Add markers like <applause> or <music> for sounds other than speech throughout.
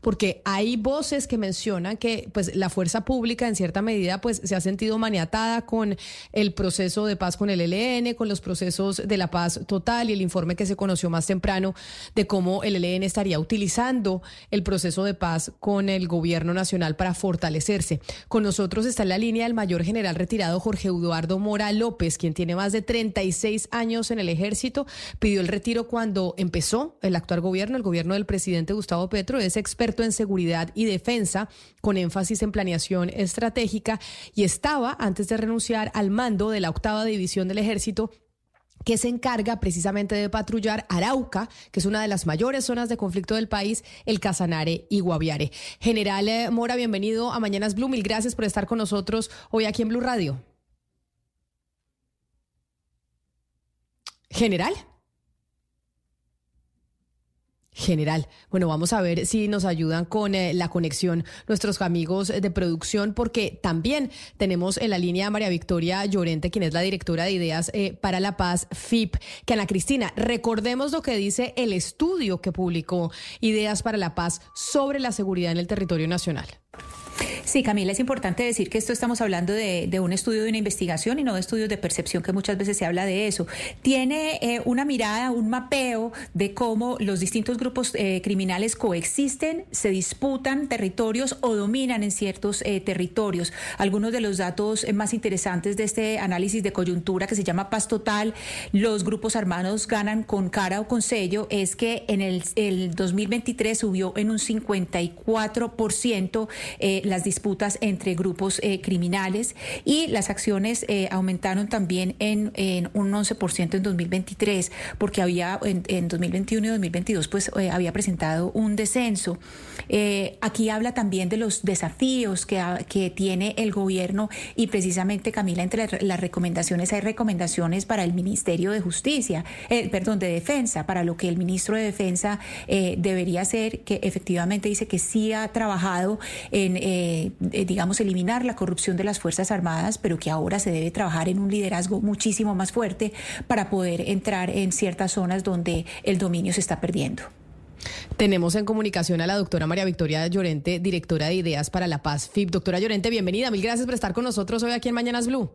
porque hay voces que mencionan que pues la fuerza pública en cierta medida pues se ha sentido maniatada con el proceso de paz con el ELN, con los procesos de la paz total y el informe que se conoció más temprano de cómo el ELN estaría utilizando el proceso de paz con el gobierno nacional para fortalecerse. Con nosotros está en la línea el mayor general retirado Jorge Eduardo Mora López, quien tiene más de 36 años en el ejército, pidió el retiro cuando empezó el actual gobierno, el gobierno del presidente Gustavo Petro, es experto en seguridad y defensa, con énfasis en planeación estratégica, y estaba, antes de renunciar al mando de la octava división del ejército, que se encarga precisamente de patrullar Arauca, que es una de las mayores zonas de conflicto del país, el Casanare y Guaviare. General eh, Mora, bienvenido a Mañanas Blue. Mil gracias por estar con nosotros hoy aquí en Blue Radio. General. General. Bueno, vamos a ver si nos ayudan con eh, la conexión nuestros amigos de producción, porque también tenemos en la línea a María Victoria Llorente, quien es la directora de Ideas eh, para la Paz, FIP. Que Ana Cristina, recordemos lo que dice el estudio que publicó Ideas para la Paz sobre la seguridad en el territorio nacional. Sí, Camila, es importante decir que esto estamos hablando de, un estudio de una investigación y no de estudios de percepción, que muchas veces se habla de eso. Tiene eh, una mirada, un mapeo de cómo los distintos grupos eh, criminales coexisten, se disputan territorios o dominan en ciertos eh, territorios. Algunos de los datos más interesantes de este análisis de coyuntura que se llama Paz Total, los grupos armados ganan con cara o con sello, es que en el, el 2023 subió en un 54% las disputas entre grupos eh, criminales y las acciones eh, aumentaron también en, un 11% en 2023, porque había en, 2021 y 2022 pues eh, había presentado un descenso. aquí habla también de los desafíos que, que tiene el gobierno y precisamente Camila entre las recomendaciones hay recomendaciones para el Ministerio de Justicia, perdón, de Defensa, para lo que el ministro de Defensa debería hacer, que efectivamente dice que sí ha trabajado en eh, digamos, eliminar la corrupción de las Fuerzas Armadas, pero que ahora se debe trabajar en un liderazgo muchísimo más fuerte para poder entrar en ciertas zonas donde el dominio se está perdiendo. Tenemos en comunicación a la doctora María Victoria Llorente, directora de Ideas para la Paz FIP. Doctora Llorente, bienvenida. Mil gracias por estar con nosotros hoy aquí en Mañanas Blue.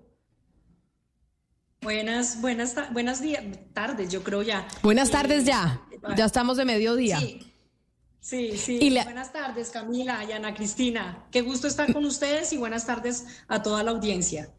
Buenas, buenas, buenas días, tardes, yo creo ya. Buenas tardes ya. Ya estamos de mediodía. Sí. Sí, sí. Buenas tardes, Camila y Ana Cristina. Qué gusto estar con ustedes y buenas tardes a toda la audiencia.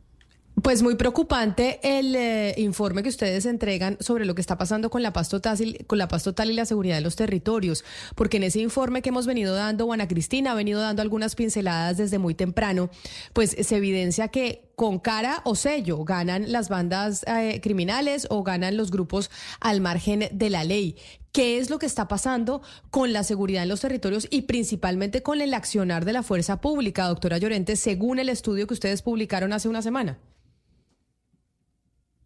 Pues muy preocupante el eh, informe que ustedes entregan sobre lo que está pasando con la paz total, con la y la seguridad de los territorios, porque en ese informe que hemos venido dando, Ana Cristina ha venido dando algunas pinceladas desde muy temprano, pues se evidencia que con cara o sello ganan las bandas eh, criminales o ganan los grupos al margen de la ley. ¿Qué es lo que está pasando con la seguridad en los territorios y principalmente con el accionar de la fuerza pública, doctora Llorente, según el estudio que ustedes publicaron hace una semana?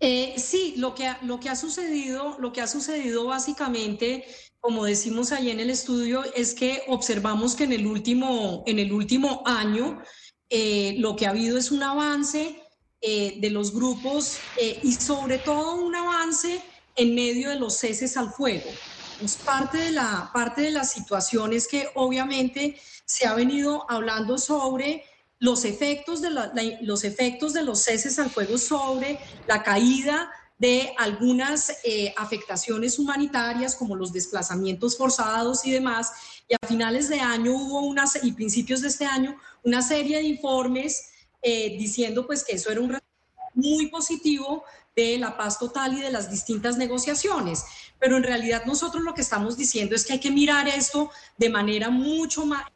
Eh, sí, lo que, ha, lo que ha sucedido, lo que ha sucedido básicamente, como decimos ahí en el estudio, es que observamos que en el último, en el último año eh, lo que ha habido es un avance eh, de los grupos y sobre todo un avance en medio de los ceses al fuego. Parte de la, parte de la situación es que obviamente se ha venido hablando sobre los efectos de, los, efectos de los ceses al fuego sobre la caída de algunas eh, afectaciones humanitarias como los desplazamientos forzados y demás. Y a finales de año hubo unas, y principios de este año, una serie de informes eh, diciendo pues que eso era un muy positivo de la paz total y de las distintas negociaciones. Pero en realidad nosotros lo que estamos diciendo es que hay que mirar esto de manera mucho más,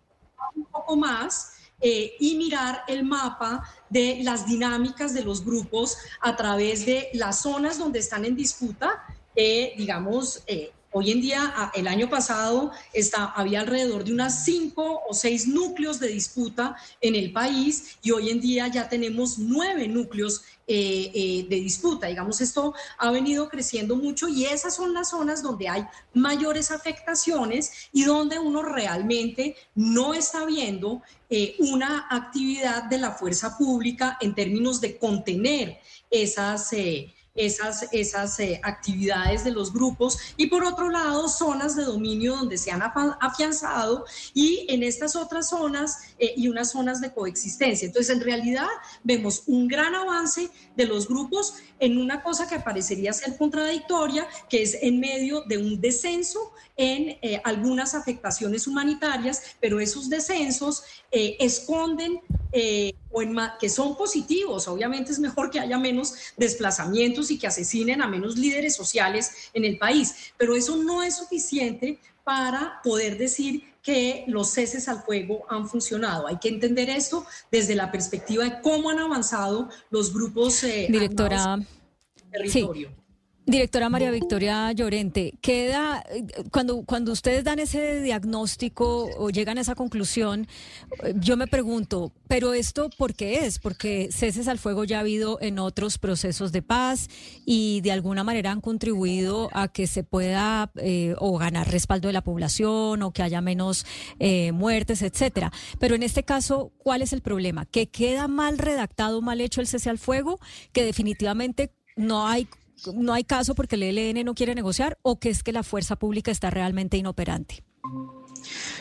un poco más, eh, y mirar el mapa de las dinámicas de los grupos a través de las zonas donde están en disputa, eh, digamos, eh, Hoy en día, el año pasado, está, había alrededor de unas cinco o seis núcleos de disputa en el país y hoy en día ya tenemos nueve núcleos eh, eh, de disputa. Digamos, esto ha venido creciendo mucho y esas son las zonas donde hay mayores afectaciones y donde uno realmente no está viendo eh, una actividad de la fuerza pública en términos de contener esas esas, esas eh, actividades de los grupos y por otro lado zonas de dominio donde se han afianzado y en estas otras zonas eh, y unas zonas de coexistencia. Entonces, en realidad vemos un gran avance de los grupos en una cosa que parecería ser contradictoria, que es en medio de un descenso en eh, algunas afectaciones humanitarias, pero esos descensos eh, esconden eh, o en que son positivos. Obviamente es mejor que haya menos desplazamientos y que asesinen a menos líderes sociales en el país, pero eso no es suficiente para poder decir que los ceses al fuego han funcionado. Hay que entender esto desde la perspectiva de cómo han avanzado los grupos Directora, territorio. Directora María Victoria Llorente, queda cuando cuando ustedes dan ese diagnóstico o llegan a esa conclusión, yo me pregunto, pero esto por qué es? Porque ceses al fuego ya ha habido en otros procesos de paz y de alguna manera han contribuido a que se pueda eh, o ganar respaldo de la población o que haya menos eh, muertes, etcétera. Pero en este caso, ¿cuál es el problema? Que queda mal redactado, mal hecho el cese al fuego, que definitivamente no hay no hay caso porque el ELN no quiere negociar o que es que la fuerza pública está realmente inoperante?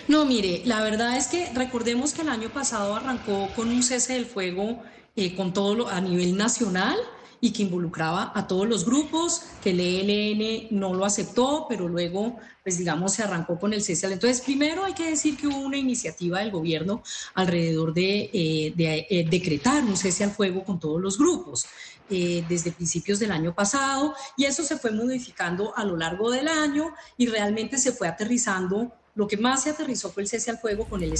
No, mire, la verdad es que recordemos que el año pasado arrancó con un cese del fuego eh, con todo lo, a nivel nacional y que involucraba a todos los grupos, que el ELN no lo aceptó, pero luego, pues digamos, se arrancó con el cese. Entonces, primero hay que decir que hubo una iniciativa del gobierno alrededor de, eh, eh, decretar un cese al fuego con todos los grupos. Eh, desde principios del año pasado y eso se fue modificando a lo largo del año y realmente se fue aterrizando. Lo que más se aterrizó fue el cese al fuego con el,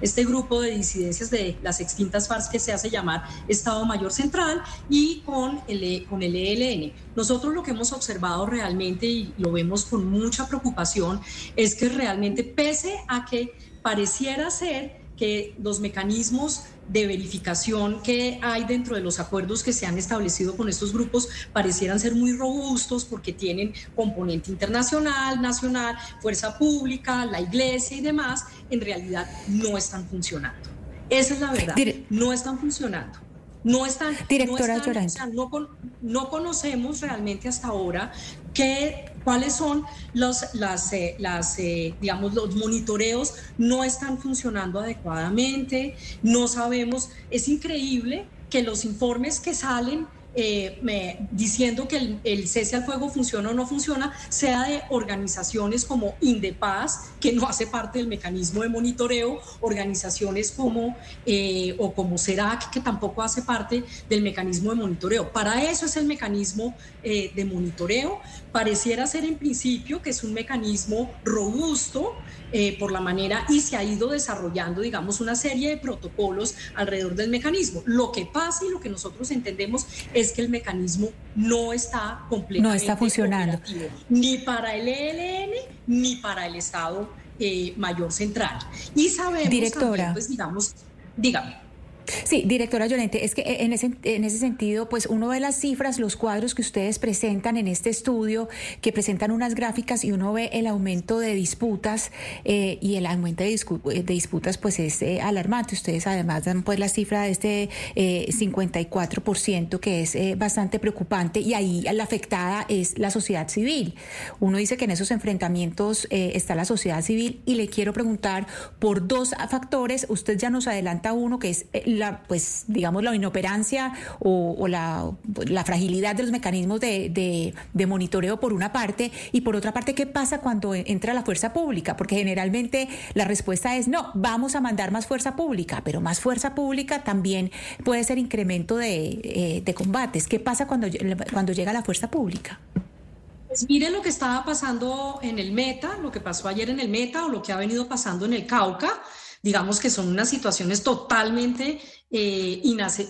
este grupo de disidencias de las extintas FARC que se hace llamar Estado Mayor Central y con el, con el ELN. Nosotros lo que hemos observado realmente y lo vemos con mucha preocupación es que realmente pese a que pareciera ser que los mecanismos de verificación que hay dentro de los acuerdos que se han establecido con estos grupos parecieran ser muy robustos porque tienen componente internacional, nacional, fuerza pública, la iglesia y demás, en realidad no están funcionando. Esa es la verdad, no están funcionando. No están, Directora no, no, conocemos realmente hasta ahora qué, cuáles son los, las, eh, las eh, digamos, los monitoreos no están funcionando adecuadamente, no sabemos, es increíble que los informes que salen eh, me, diciendo que el, cese al fuego funciona o no funciona, sea de organizaciones como Indepaz, que no hace parte del mecanismo de monitoreo, organizaciones como eh, o como CERAC, que tampoco hace parte del mecanismo de monitoreo. Para eso es el mecanismo eh, de monitoreo. Pareciera ser en principio que es un mecanismo robusto, por la manera y se ha ido desarrollando, digamos, una serie de protocolos alrededor del mecanismo. Lo que pasa y lo que nosotros entendemos que el mecanismo no está completamente no está funcionando ni para el ELN ni para el Estado eh, Mayor Central. Y sabemos Directora. pues digamos, dígame. Sí, directora Llorente, es que en ese, en ese sentido, pues uno ve las cifras, los cuadros que ustedes presentan en este estudio, que presentan unas gráficas y uno ve el aumento de disputas eh, y el aumento de, disputas pues es eh, alarmante. Ustedes además dan pues la cifra de este 54% eh, que es bastante preocupante y ahí la afectada es la sociedad civil. Uno dice que en esos enfrentamientos está la sociedad civil y le quiero preguntar por dos factores. Usted ya nos adelanta uno que es pues, digamos, la inoperancia o, la, fragilidad de los mecanismos de, monitoreo por una parte y por otra parte, ¿qué pasa cuando entra la fuerza pública? Porque generalmente la respuesta es no, vamos a mandar más fuerza pública, pero más fuerza pública también puede ser incremento de, eh, combates. ¿Qué pasa cuando, cuando llega la fuerza pública? Pues miren lo que estaba pasando en el Meta, lo que pasó ayer en el Meta o lo que ha venido pasando en el Cauca digamos que son unas situaciones totalmente eh,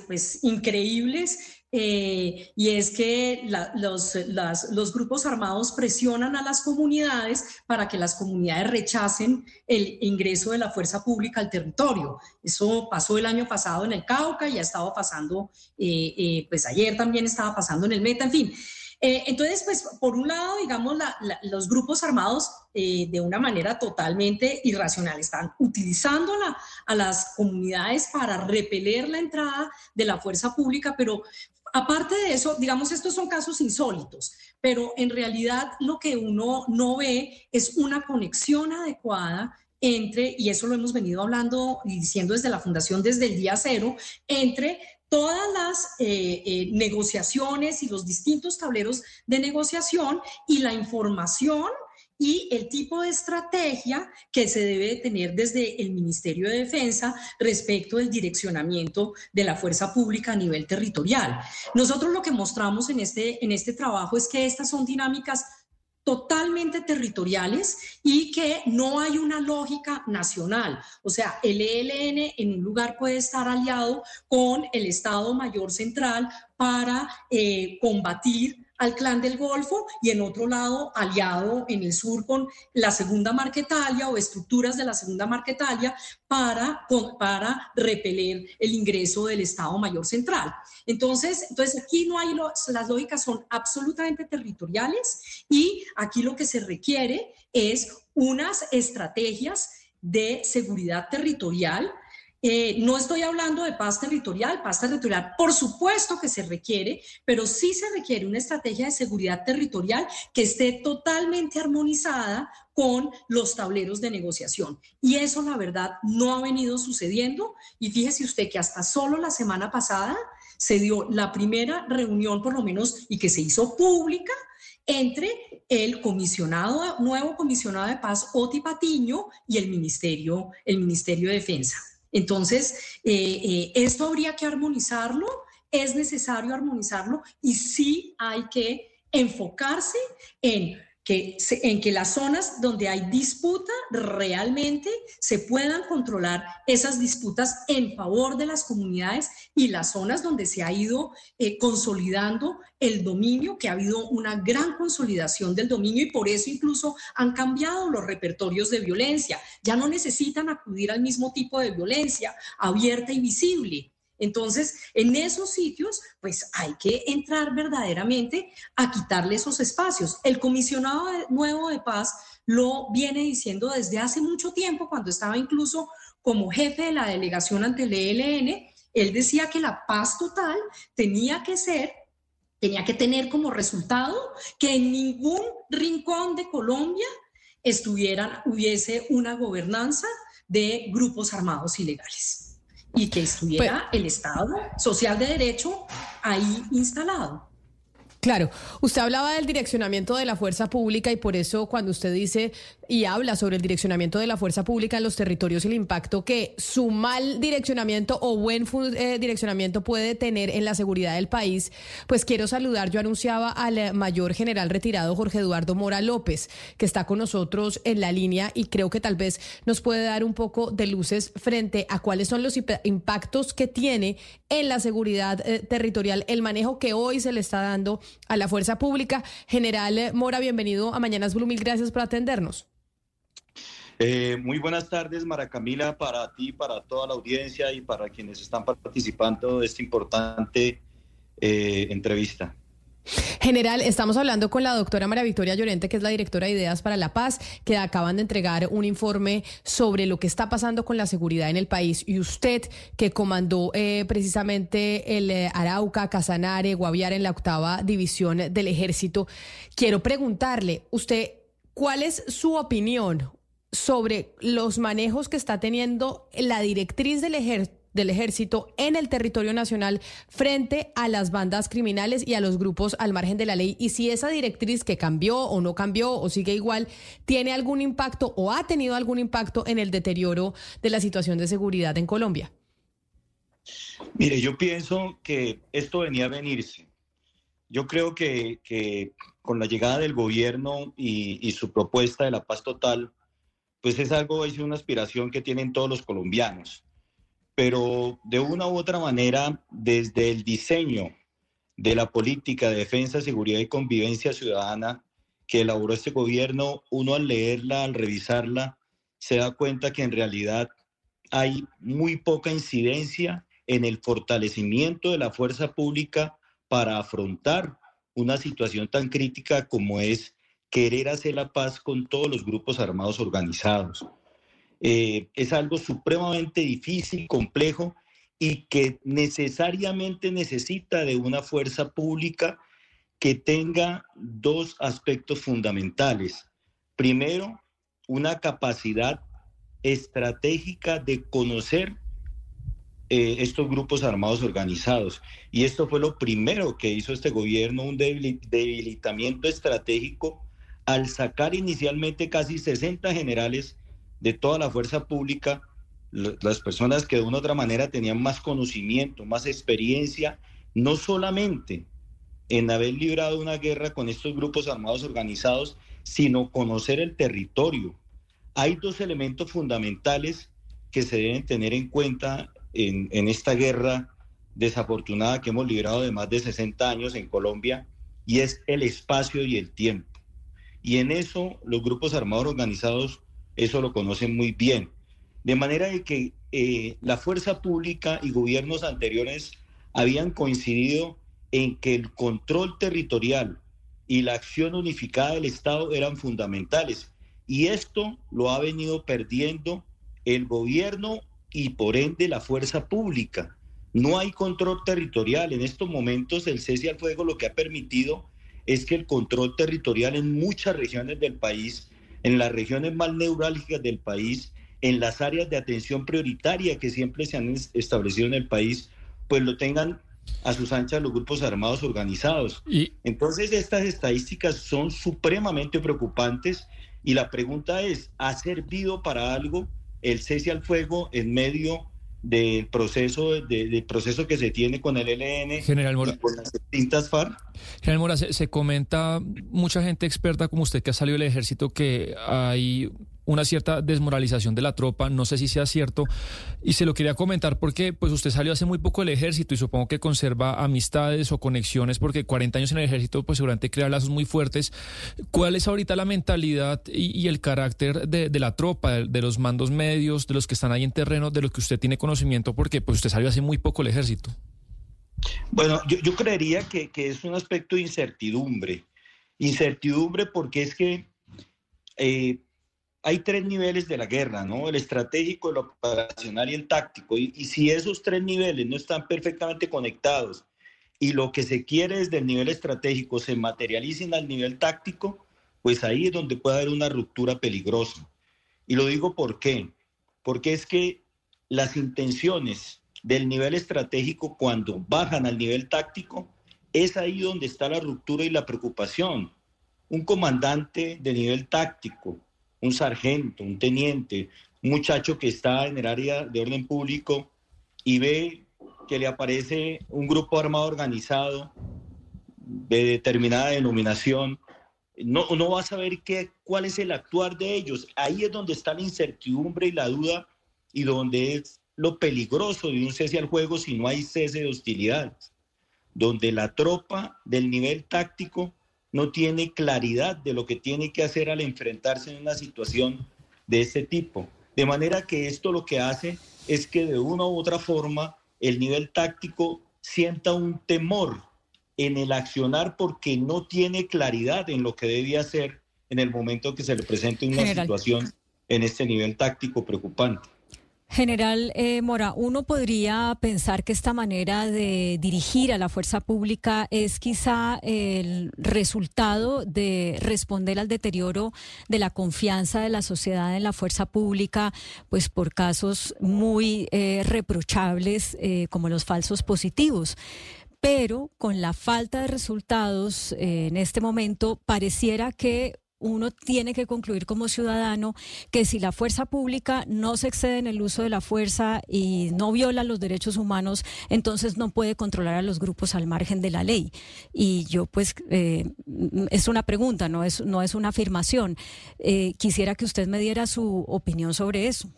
pues, increíbles. Eh, y es que los, grupos armados presionan a las comunidades para que las comunidades rechacen el ingreso de la fuerza pública al territorio. Eso pasó el año pasado en el Cauca y ha estado pasando, eh, pues ayer también estaba pasando en el Meta, en fin. Eh, entonces, pues, por un lado, digamos, los grupos armados eh, de una manera totalmente irracional están utilizando a las comunidades para repeler la entrada de la fuerza pública, pero aparte de eso, digamos, estos son casos insólitos, pero en realidad lo que uno no ve es una conexión adecuada entre, y eso lo hemos venido hablando y diciendo desde la Fundación desde el día cero, entre todas las eh, eh, negociaciones y los distintos tableros de negociación y la información y el tipo de estrategia que se debe tener desde el Ministerio de Defensa respecto del direccionamiento de la fuerza pública a nivel territorial. Nosotros lo que mostramos en este, en este trabajo es que estas son dinámicas totalmente territoriales y que no hay una lógica nacional. O sea, el ELN en un lugar puede estar aliado con el Estado Mayor Central para eh, combatir al clan del Golfo y en otro lado aliado en el sur con la segunda Marquetalia o estructuras de la segunda Marquetalia para, para repeler el ingreso del Estado Mayor Central. Entonces, entonces aquí no hay, las lógicas son absolutamente territoriales y aquí lo que se requiere es unas estrategias de seguridad territorial eh, no estoy hablando de paz territorial, paz territorial por supuesto que se requiere, pero sí se requiere una estrategia de seguridad territorial que esté totalmente armonizada con los tableros de negociación. Y eso la verdad no ha venido sucediendo. Y fíjese usted que hasta solo la semana pasada se dio la primera reunión, por lo menos, y que se hizo pública entre el comisionado, nuevo comisionado de paz, Oti Patiño, y el Ministerio, el Ministerio de Defensa. Entonces, eh, eh, esto habría que armonizarlo, es necesario armonizarlo y sí hay que enfocarse en que, en que las zonas donde hay disputa realmente se puedan controlar esas disputas en favor de las comunidades y las zonas donde se ha ido eh, consolidando el dominio, que ha habido una gran consolidación del dominio y por eso incluso han cambiado los repertorios de violencia. Ya no necesitan acudir al mismo tipo de violencia abierta y visible entonces, en esos sitios, pues hay que entrar verdaderamente a quitarle esos espacios. El comisionado nuevo de paz lo viene diciendo desde hace mucho tiempo, cuando estaba incluso como jefe de la delegación ante el ELN. Él decía que la paz total tenía que ser tenía que tener como resultado que en ningún rincón de Colombia estuviera, hubiese una gobernanza de grupos armados ilegales y que estuviera el Estado social de derecho ahí instalado. Claro, usted hablaba del direccionamiento de la fuerza pública y por eso cuando usted dice y habla sobre el direccionamiento de la fuerza pública en los territorios y el impacto que su mal direccionamiento o buen eh, direccionamiento puede tener en la seguridad del país, pues quiero saludar, yo anunciaba al eh, mayor general retirado Jorge Eduardo Mora López, que está con nosotros en la línea y creo que tal vez nos puede dar un poco de luces frente a cuáles son los impactos que tiene en la seguridad eh, territorial el manejo que hoy se le está dando a la fuerza pública. General Mora, bienvenido a Mañanas Blue, mil gracias por atendernos. Eh, muy buenas tardes, Mara Camila, para ti, para toda la audiencia y para quienes están participando de esta importante eh, entrevista. General, estamos hablando con la doctora María Victoria Llorente, que es la directora de Ideas para la Paz, que acaban de entregar un informe sobre lo que está pasando con la seguridad en el país. Y usted, que comandó eh, precisamente el Arauca, Casanare, Guaviare en la octava división del ejército, quiero preguntarle, usted, ¿cuál es su opinión sobre los manejos que está teniendo la directriz del ejército? del ejército en el territorio nacional frente a las bandas criminales y a los grupos al margen de la ley y si esa directriz que cambió o no cambió o sigue igual tiene algún impacto o ha tenido algún impacto en el deterioro de la situación de seguridad en Colombia. Mire, yo pienso que esto venía a venirse. Yo creo que, con la llegada del gobierno y, y, su propuesta de la paz total, pues es algo, es una aspiración que tienen todos los colombianos. Pero de una u otra manera, desde el diseño de la política de defensa, seguridad y convivencia ciudadana que elaboró este gobierno, uno al leerla, al revisarla, se da cuenta que en realidad hay muy poca incidencia en el fortalecimiento de la fuerza pública para afrontar una situación tan crítica como es querer hacer la paz con todos los grupos armados organizados. Eh, es algo supremamente difícil, complejo y que necesariamente necesita de una fuerza pública que tenga dos aspectos fundamentales. Primero, una capacidad estratégica de conocer eh, estos grupos armados organizados. Y esto fue lo primero que hizo este gobierno, un debilitamiento estratégico al sacar inicialmente casi 60 generales de toda la fuerza pública las personas que de una u otra manera tenían más conocimiento, más experiencia, no solamente en haber librado una guerra con estos grupos armados organizados, sino conocer el territorio. Hay dos elementos fundamentales que se deben tener en cuenta en, en esta guerra desafortunada que hemos librado de más de 60 años en Colombia, y es el espacio y el tiempo. Y en eso los grupos armados organizados eso lo conocen muy bien. De manera de que eh, la fuerza pública y gobiernos anteriores habían coincidido en que el control territorial y la acción unificada del Estado eran fundamentales. Y esto lo ha venido perdiendo el gobierno y por ende la fuerza pública. No hay control territorial. En estos momentos el cese al fuego lo que ha permitido es que el control territorial en muchas regiones del país, en las regiones más neurálgicas del país, en las áreas de atención prioritaria que siempre se han establecido en el país, pues lo tengan a sus anchas los grupos armados organizados. Y... Entonces estas estadísticas son supremamente preocupantes y la pregunta es, ¿ha servido para algo el cese al fuego en medio del proceso, del proceso que se tiene con el ELN General y con las distintas FARC? General Mora, se, se, comenta, mucha gente experta como usted que ha salido del ejército, que hay una cierta desmoralización de la tropa, no sé si sea cierto, y se lo quería comentar porque pues usted salió hace muy poco del ejército y supongo que conserva amistades o conexiones porque 40 años en el ejército pues seguramente crea lazos muy fuertes. ¿Cuál es ahorita la mentalidad y, el carácter de, la tropa, de, los mandos medios, de los que están ahí en terreno, de los que usted tiene conocimiento porque pues usted salió hace muy poco del ejército? Bueno, yo, creería que, que, es un aspecto de incertidumbre. Incertidumbre porque es que eh, hay tres niveles de la guerra, ¿no? El estratégico, el operacional y el táctico. Y, si esos tres niveles no están perfectamente conectados y lo que se quiere desde el nivel estratégico se materialicen al nivel táctico, pues ahí es donde puede haber una ruptura peligrosa. Y lo digo por qué. Porque es que las intenciones del nivel estratégico cuando bajan al nivel táctico, es ahí donde está la ruptura y la preocupación. Un comandante de nivel táctico un sargento, un teniente, un muchacho que está en el área de orden público y ve que le aparece un grupo armado organizado de determinada denominación, no, no va a saber qué, cuál es el actuar de ellos. Ahí es donde está la incertidumbre y la duda y donde es lo peligroso de un cese al juego si no hay cese de hostilidades, donde la tropa del nivel táctico no tiene claridad de lo que tiene que hacer al enfrentarse en una situación de este tipo. De manera que esto lo que hace es que de una u otra forma el nivel táctico sienta un temor en el accionar porque no tiene claridad en lo que debe hacer en el momento que se le presente una situación en este nivel táctico preocupante. General eh, Mora, uno podría pensar que esta manera de dirigir a la fuerza pública es quizá el resultado de responder al deterioro de la confianza de la sociedad en la fuerza pública, pues por casos muy eh, reprochables eh, como los falsos positivos. Pero con la falta de resultados en este momento pareciera que uno tiene que concluir como ciudadano que si la fuerza pública no se excede en el uso de la fuerza y no viola los derechos humanos, entonces no puede controlar a los grupos al margen de la ley. Y yo pues eh, es una pregunta, no es, no es una afirmación. Eh, quisiera que usted me diera su opinión sobre eso.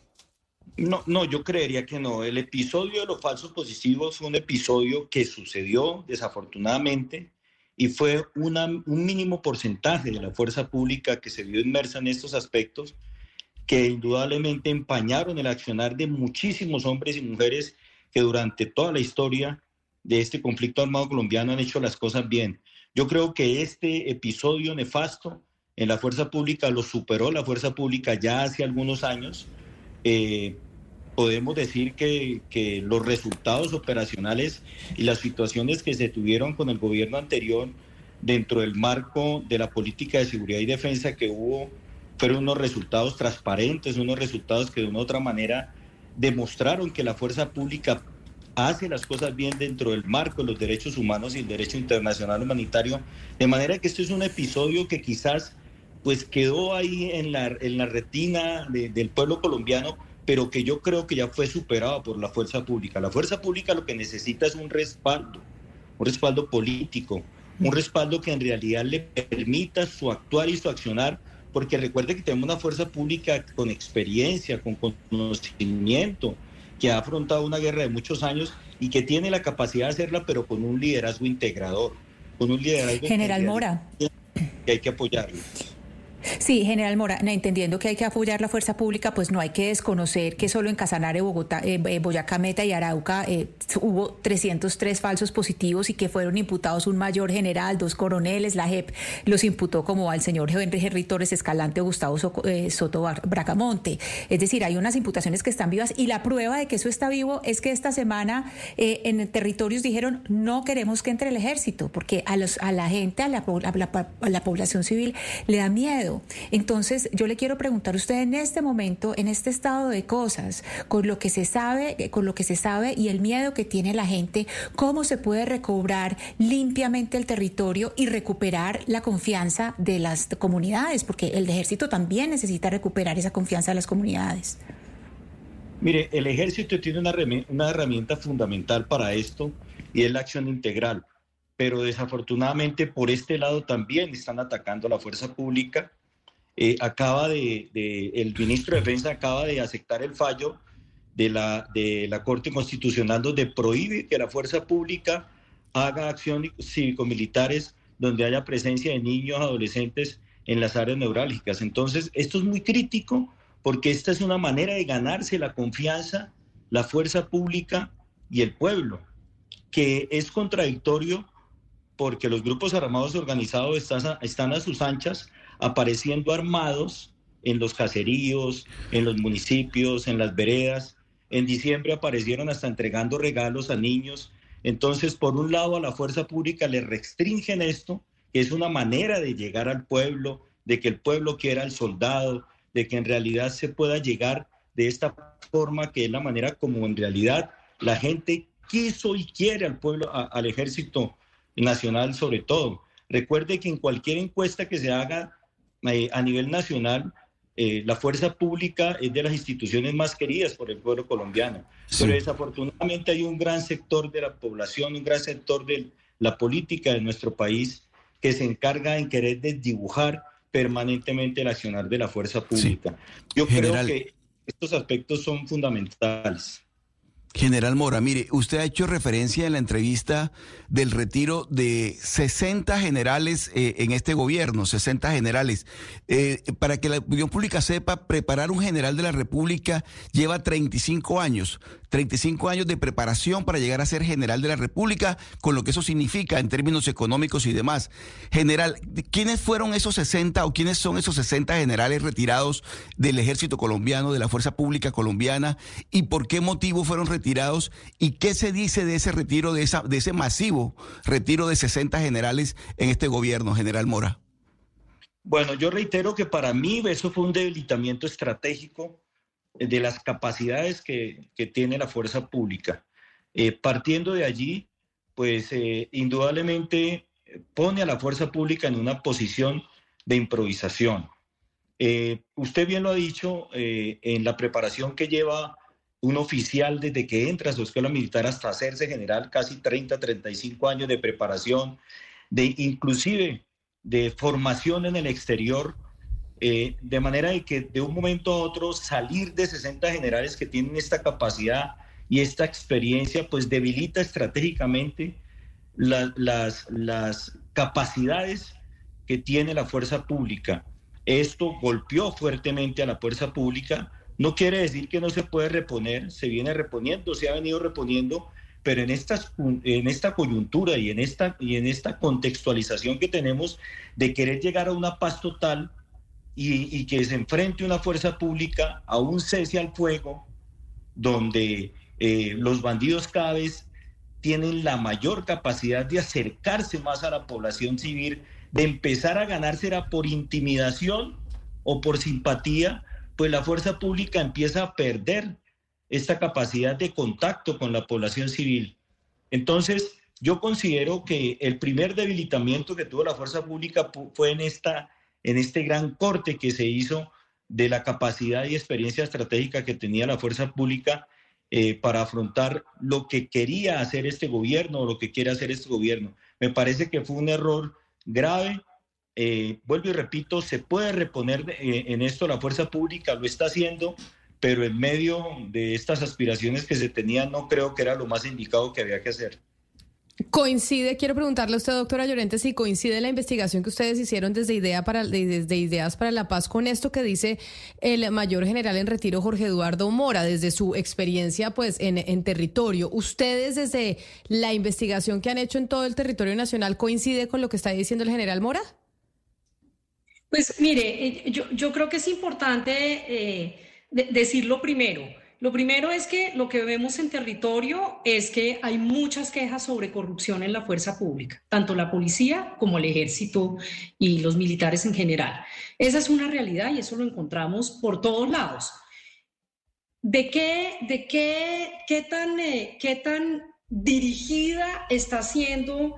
No, no, yo creería que no. El episodio de los falsos positivos fue un episodio que sucedió desafortunadamente y fue un mínimo porcentaje de la fuerza pública que se vio inmersa en estos aspectos que indudablemente empañaron el accionar de muchísimos hombres y mujeres que durante toda la historia de este conflicto armado colombiano han hecho las cosas bien. Yo creo que este episodio nefasto en la fuerza pública lo superó la fuerza pública ya hace algunos años. Eh, podemos decir que, que, los resultados operacionales y las situaciones que se tuvieron con el gobierno anterior dentro del marco de la política de seguridad y defensa que hubo fueron unos resultados transparentes, unos resultados que de una u otra manera demostraron que la fuerza pública hace las cosas bien dentro del marco de los derechos humanos y el derecho internacional humanitario, de manera que esto es un episodio que quizás pues quedó ahí en la, en la retina del pueblo colombiano, pero que yo creo que ya fue superado por la fuerza pública. La fuerza pública lo que necesita es un respaldo, un respaldo político, un respaldo que en realidad le permita su actuar y su accionar, porque recuerde que tenemos una fuerza pública con experiencia, con conocimiento, que ha afrontado una guerra de muchos años y que tiene la capacidad de hacerla, pero con un liderazgo integrador, con un liderazgo General Mora. que hay que apoyarlo. Sí, General Mora, entendiendo que hay que apoyar la fuerza pública, pues no hay que desconocer que solo en Casanare, Bogotá, eh, eh, Boyacá, Meta y Arauca eh, hubo 303 falsos positivos y que fueron imputados un mayor general, dos coroneles, la JEP los imputó como al señor Henry, Henry Torres Escalante o Gustavo Soto Bracamonte. Es decir, hay unas imputaciones que están vivas y la prueba de que eso está vivo es que esta semana en territorios dijeron no queremos que entre el ejército porque a, los, a la gente, a la, a la población civil le da miedo. Entonces, yo le quiero preguntar a usted en este momento, en este estado de cosas, con lo que se sabe, eh, con lo que se sabe y el miedo que tiene la gente, cómo se puede recobrar limpiamente el territorio y recuperar la confianza de las comunidades, porque el ejército también necesita recuperar esa confianza de las comunidades. Mire, el ejército tiene una, una herramienta fundamental para esto y es la acción integral pero desafortunadamente por este lado también están atacando a la fuerza pública eh, acaba de, el ministro de Defensa acaba de aceptar el fallo de la, de la Corte Constitucional donde prohíbe que la fuerza pública haga acciones cívico-militares donde haya presencia de niños, adolescentes en las áreas neurálgicas. Entonces, esto es muy crítico porque esta es una manera de ganarse la confianza, la fuerza pública y el pueblo, que es contradictorio porque los grupos armados organizados están están a sus anchas apareciendo armados en los caseríos, en los municipios, en las veredas. En diciembre aparecieron hasta entregando regalos a niños. Entonces, por un lado, a la fuerza pública le restringen esto, que es una manera de llegar al pueblo, de que el pueblo quiera al soldado, de que en realidad se pueda llegar de esta forma, que es la manera como en realidad la gente quiso y quiere al pueblo, al ejército nacional sobre todo. Recuerde que en cualquier encuesta que se haga eh, a nivel nacional, eh, la fuerza pública es de las instituciones más queridas por el pueblo colombiano. Pero desafortunadamente hay un gran sector de la población, un gran sector de la política de nuestro país que se encarga en querer desdibujar permanentemente el accionar de la fuerza pública. Yo creo que estos aspectos son fundamentales. General Mora, mire, usted ha hecho referencia en la entrevista del retiro de 60 generales eh, en este gobierno, 60 generales. Eh, para que la opinión pública sepa, preparar un general de la República lleva 35 años. 35 años de preparación para llegar a ser general de la República, con lo que eso significa en términos económicos y demás. General, ¿quiénes fueron esos 60 o quiénes son esos 60 generales retirados del ejército colombiano, de la Fuerza Pública colombiana, y por qué motivo fueron retirados y qué se dice de ese retiro, de, esa, de ese masivo retiro de 60 generales en este gobierno, general Mora? Bueno, yo reitero que para mí eso fue un debilitamiento estratégico de las capacidades que, tiene la fuerza pública. Eh, partiendo de allí, pues eh, indudablemente pone a la fuerza pública en una posición de improvisación. Eh, usted bien lo ha dicho, en la preparación que lleva un oficial desde que entra a su escuela militar hasta hacerse general, casi 30, 35 años de preparación, de inclusive de formación en el exterior, eh, de manera de que de un momento a otro salir de 60 generales que tienen esta capacidad y esta experiencia, pues debilita estratégicamente las, las capacidades que tiene la fuerza pública. Esto golpeó fuertemente a la fuerza pública. No quiere decir que no se puede reponer, se viene reponiendo, se ha venido reponiendo, pero en, estas, en esta coyuntura y en esta, y en esta contextualización que tenemos de querer llegar a una paz total, y, que se enfrente una fuerza pública a un cese al fuego donde eh, los bandidos cada tienen la mayor capacidad de acercarse más a la población civil, de empezar a ganársela por intimidación o por simpatía, pues la fuerza pública empieza a perder esta capacidad de contacto con la población civil. Entonces, yo considero que el primer debilitamiento que tuvo la fuerza pública fue en, esta, en este gran corte que se hizo de la capacidad y experiencia estratégica que tenía la fuerza pública eh, para afrontar lo que quería hacer este gobierno o lo que quiere hacer este gobierno. Me parece que fue un error grave. Eh, vuelvo y repito, se puede reponer eh, en esto la fuerza pública, lo está haciendo, pero en medio de estas aspiraciones que se tenían no creo que era lo más indicado que había que hacer. Coincide, quiero preguntarle a usted, doctora Llorente, si coincide la investigación que ustedes hicieron desde, Ideas para la Paz con esto que dice el mayor general en retiro Jorge Eduardo Mora, desde su experiencia pues en, territorio. ¿Ustedes desde la investigación que han hecho en todo el territorio nacional coincide con lo que está diciendo el general Mora? Pues mire, eh, yo, yo creo que es importante eh, decirlo primero. Lo primero es que lo que vemos en territorio es que hay muchas quejas sobre corrupción en la fuerza pública, tanto la policía como el ejército y los militares en general. Esa es una realidad y eso lo encontramos por todos lados. ¿De qué, de qué, qué, tan, eh, qué tan dirigida está siendo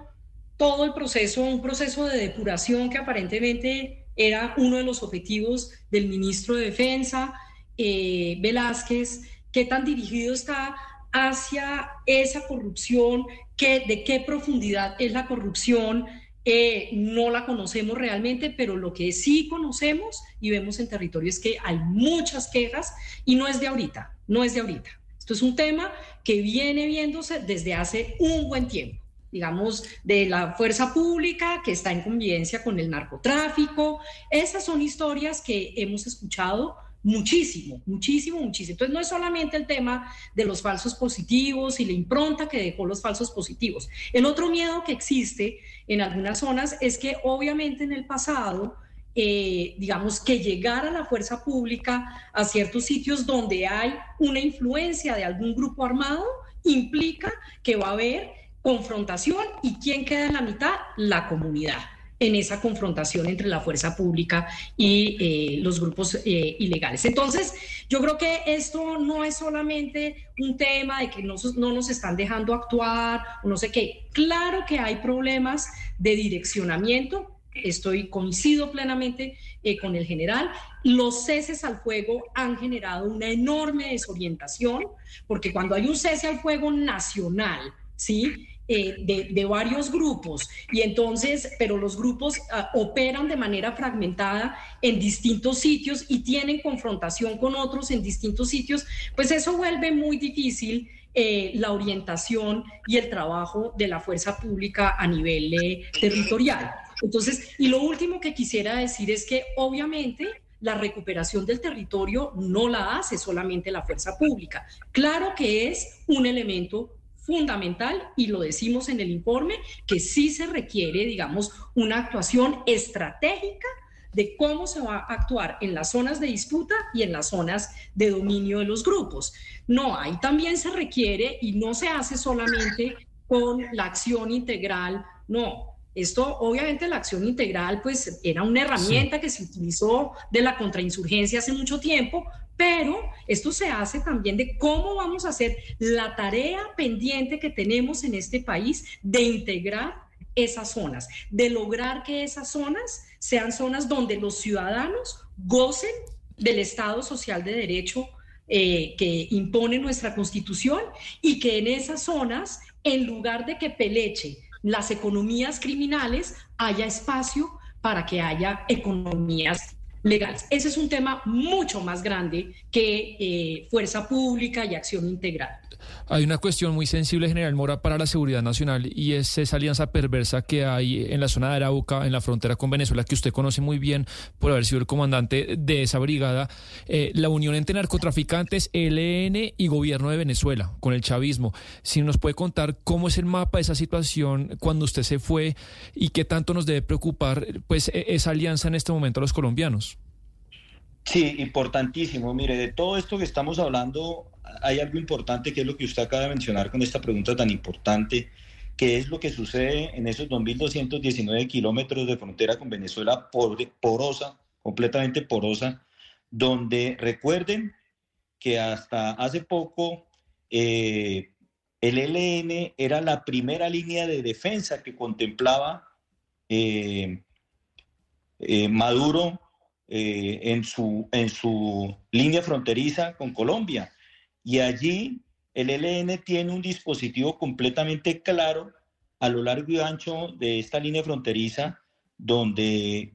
todo el proceso, un proceso de depuración que aparentemente era uno de los objetivos del ministro de Defensa, eh, Velázquez, qué tan dirigido está hacia esa corrupción, qué, de qué profundidad es la corrupción. Eh, no la conocemos realmente, pero lo que sí conocemos y vemos en territorio es que hay muchas quejas y no es de ahorita, no es de ahorita. Esto es un tema que viene viéndose desde hace un buen tiempo digamos, de la fuerza pública que está en convivencia con el narcotráfico. Esas son historias que hemos escuchado muchísimo, muchísimo, muchísimo. Entonces no es solamente el tema de los falsos positivos y la impronta que dejó los falsos positivos. El otro miedo que existe en algunas zonas es que obviamente en el pasado, eh, digamos, que llegar a la fuerza pública a ciertos sitios donde hay una influencia de algún grupo armado implica que va a haber confrontación y quién queda en la mitad, la comunidad en esa confrontación entre la fuerza pública y eh, los grupos eh, ilegales. Entonces, yo creo que esto no es solamente un tema de que no, no, nos están dejando actuar o no sé qué. Claro que hay problemas de direccionamiento. Estoy coincido plenamente eh, con el general. Los ceses al fuego han generado una enorme desorientación, porque cuando hay un cese al fuego nacional, ¿sí? Eh, de, varios grupos y entonces, pero los grupos ah, operan de manera fragmentada en distintos sitios y tienen confrontación con otros en distintos sitios, pues eso vuelve muy difícil eh, la orientación y el trabajo de la fuerza pública a nivel eh, territorial. Entonces, y lo último que quisiera decir es que obviamente la recuperación del territorio no la hace solamente la fuerza pública. Claro que es un elemento fundamental y lo decimos en el informe, que sí se requiere, digamos, una actuación estratégica de cómo se va a actuar en las zonas de disputa y en las zonas de dominio de los grupos. No, ahí también se requiere y no se hace solamente con la acción integral, no. Esto, obviamente, la acción integral, pues era una herramienta que se utilizó de la contrainsurgencia hace mucho tiempo, pero esto se hace también de cómo vamos a hacer la tarea pendiente que tenemos en este país de integrar esas zonas, de lograr que esas zonas sean zonas donde los ciudadanos gocen del Estado social de derecho eh, que impone nuestra constitución y que en esas zonas, en lugar de que peleche las economías criminales, haya espacio para que haya economías legales. Ese es un tema mucho más grande que eh, fuerza pública y acción integral. Hay una cuestión muy sensible, General Mora, para la seguridad nacional y es esa alianza perversa que hay en la zona de Arauca, en la frontera con Venezuela, que usted conoce muy bien por haber sido el comandante de esa brigada. Eh, la unión entre narcotraficantes, ELN y gobierno de Venezuela, con el chavismo. Si nos puede contar cómo es el mapa de esa situación cuando usted se fue y qué tanto nos debe preocupar pues, e-, esa alianza en este momento a los colombianos. Sí, importantísimo. Mire, de todo esto que estamos hablando, hay algo importante que es lo que usted acaba de mencionar con esta pregunta tan importante, que es lo que sucede en esos 2.219 kilómetros de frontera con Venezuela porosa, completamente porosa, donde recuerden que hasta hace poco eh, el ELN era la primera línea de defensa que contemplaba eh, eh, Maduro en, su, en su línea fronteriza con Colombia. Y allí el ELN tiene un dispositivo completamente claro a lo largo y ancho de esta línea fronteriza donde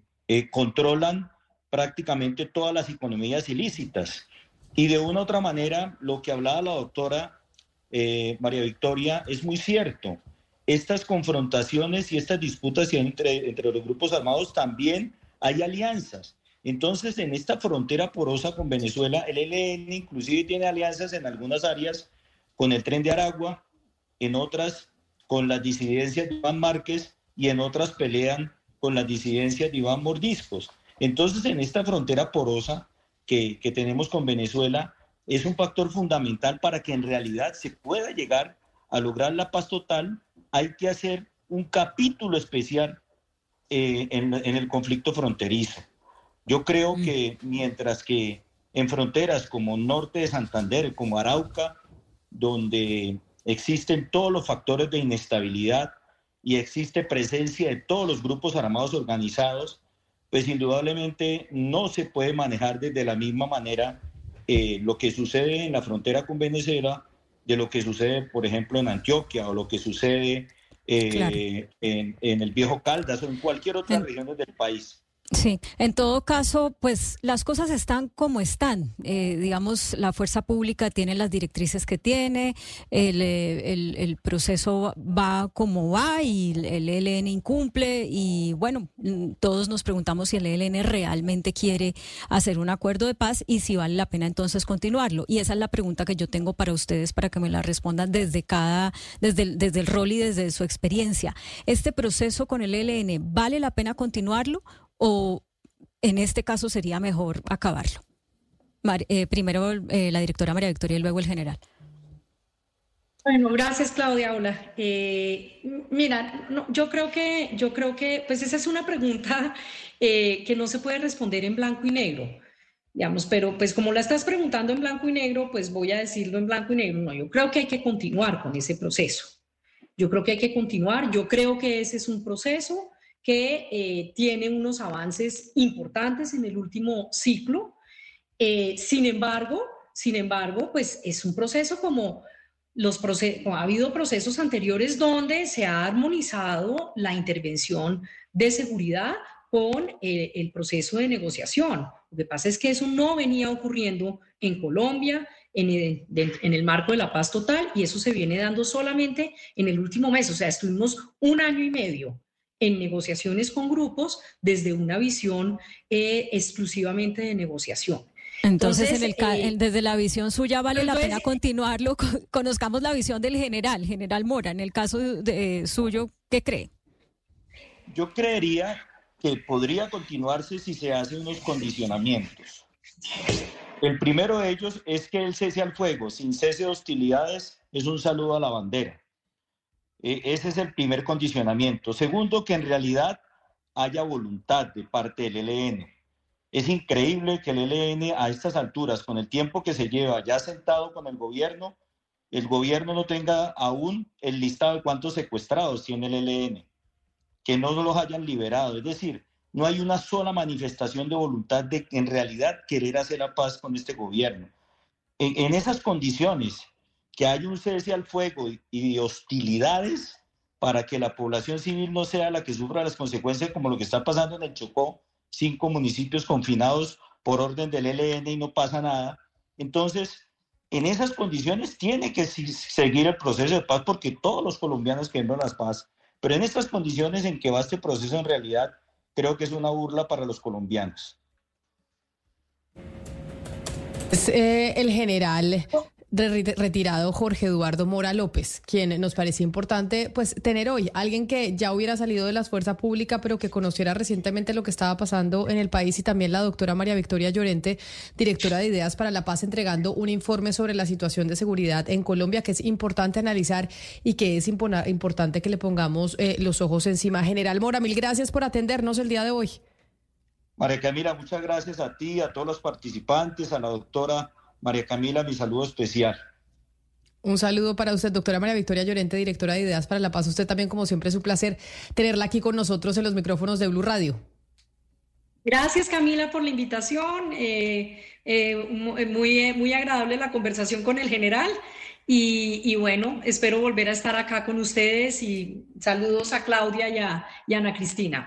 controlan prácticamente todas las economías ilícitas. Y de una u otra manera, lo que hablaba la doctora eh, María Victoria es muy cierto. Estas confrontaciones y estas disputas entre, entre los grupos armados también hay alianzas. Entonces, en esta frontera porosa con Venezuela, el ELN inclusive tiene alianzas en algunas áreas con el tren de Aragua, en otras con las disidencias de Iván Márquez y en otras pelean con las disidencias de Iván Mordiscos. Entonces, en esta frontera porosa que, tenemos con Venezuela, es un factor fundamental para que en realidad se pueda llegar a lograr la paz total. Hay que hacer un capítulo especial eh, en, el conflicto fronterizo. Yo creo mm. que mientras que en fronteras como Norte de Santander, como Arauca, donde existen todos los factores de inestabilidad y existe presencia de todos los grupos armados organizados, pues indudablemente no se puede manejar desde la misma manera eh, lo que sucede en la frontera con Venezuela de lo que sucede, por ejemplo, en Antioquia o lo que sucede eh, en, el Viejo Caldas o en cualquier otra región del país. Sí, en todo caso, pues las cosas están como están. Eh, digamos, la fuerza pública tiene las directrices que tiene, el, eh, proceso va como va y el ELN incumple y bueno, mm, todos nos preguntamos si el ELN realmente quiere hacer un acuerdo de paz y si vale la pena entonces continuarlo. Y esa es la pregunta que yo tengo para ustedes para que me la respondan desde cada, desde el, desde el rol y desde su experiencia. ¿Este proceso con el ELN vale la pena continuarlo? O en este caso sería mejor acabarlo? Eh, primero eh, la directora María Victoria y luego el general. Bueno, gracias Claudia. Hola. Eh, mira, yo creo que, yo creo que, pues esa es una pregunta <laughs> que no se puede responder en blanco y negro, digamos, pero pues como la estás preguntando en blanco y negro, pues voy a decirlo en blanco y negro. No, yo creo que hay que continuar con ese proceso. Yo creo que hay que continuar. Yo creo que ese es un proceso que eh, tiene unos avances importantes en el último ciclo. Eh, sin embargo, sin embargo, pues es un proceso como los procesos, ha habido procesos anteriores donde se ha armonizado la intervención de seguridad con eh, el proceso de negociación. Lo que pasa es que eso no venía ocurriendo en Colombia, en el, en el, marco de la paz total y eso se viene dando solamente en el último mes, o sea, estuvimos un año y medio en negociaciones con grupos desde una visión eh, exclusivamente de negociación. Entonces, en el, eh, desde la visión suya vale la pena continuarlo. Conozcamos la visión del general, general Mora. En el caso de, suyo, ¿qué cree? Yo creería que podría continuarse si se hacen unos condicionamientos. El primero de ellos es que el cese al fuego, sin cese de hostilidades, es un saludo a la bandera. E, ese es el primer condicionamiento. Segundo, que en realidad haya voluntad de parte del ELN. Es increíble que el ELN a estas alturas, con el tiempo que se lleva ya sentado con el gobierno, el gobierno no tenga aún el listado de cuántos secuestrados tiene el ELN, que no los hayan liberado. Es decir, no hay una sola manifestación de voluntad de en realidad querer hacer la paz con este gobierno. en esas condiciones, que haya un cese al fuego y hostilidades para que la población civil no sea la que sufra las consecuencias como lo que está pasando en el Chocó, cinco municipios confinados por orden del ELN y no pasa nada. Entonces, en esas condiciones tiene que seguir el proceso de paz porque todos los colombianos queremos la paz, pero en estas condiciones en que va este proceso en realidad, creo que es una burla para los colombianos. Eh, el general retirado Jorge Eduardo Mora López, quien nos parecía importante pues tener hoy, alguien que ya hubiera salido de la fuerza pública, pero que conociera recientemente lo que estaba pasando en el país y también la doctora María Victoria Llorente, directora de Ideas para la Paz, entregando un informe sobre la situación de seguridad en Colombia que es importante analizar y que es importante que le pongamos eh, los ojos encima. General Mora, mil gracias por atendernos el día de hoy. María Camila, muchas gracias a ti, a todos los participantes, a la doctora María Camila, mi saludo especial. Un saludo para usted, doctora María Victoria Llorente, directora de Ideas para la Paz. Usted también, como siempre, es un placer tenerla aquí con nosotros en los micrófonos de Blue Radio. Gracias, Camila, por la invitación. Eh, eh, muy, muy agradable la conversación con el general. Y, bueno, espero volver a estar acá con ustedes y saludos a Claudia y a Ana Cristina.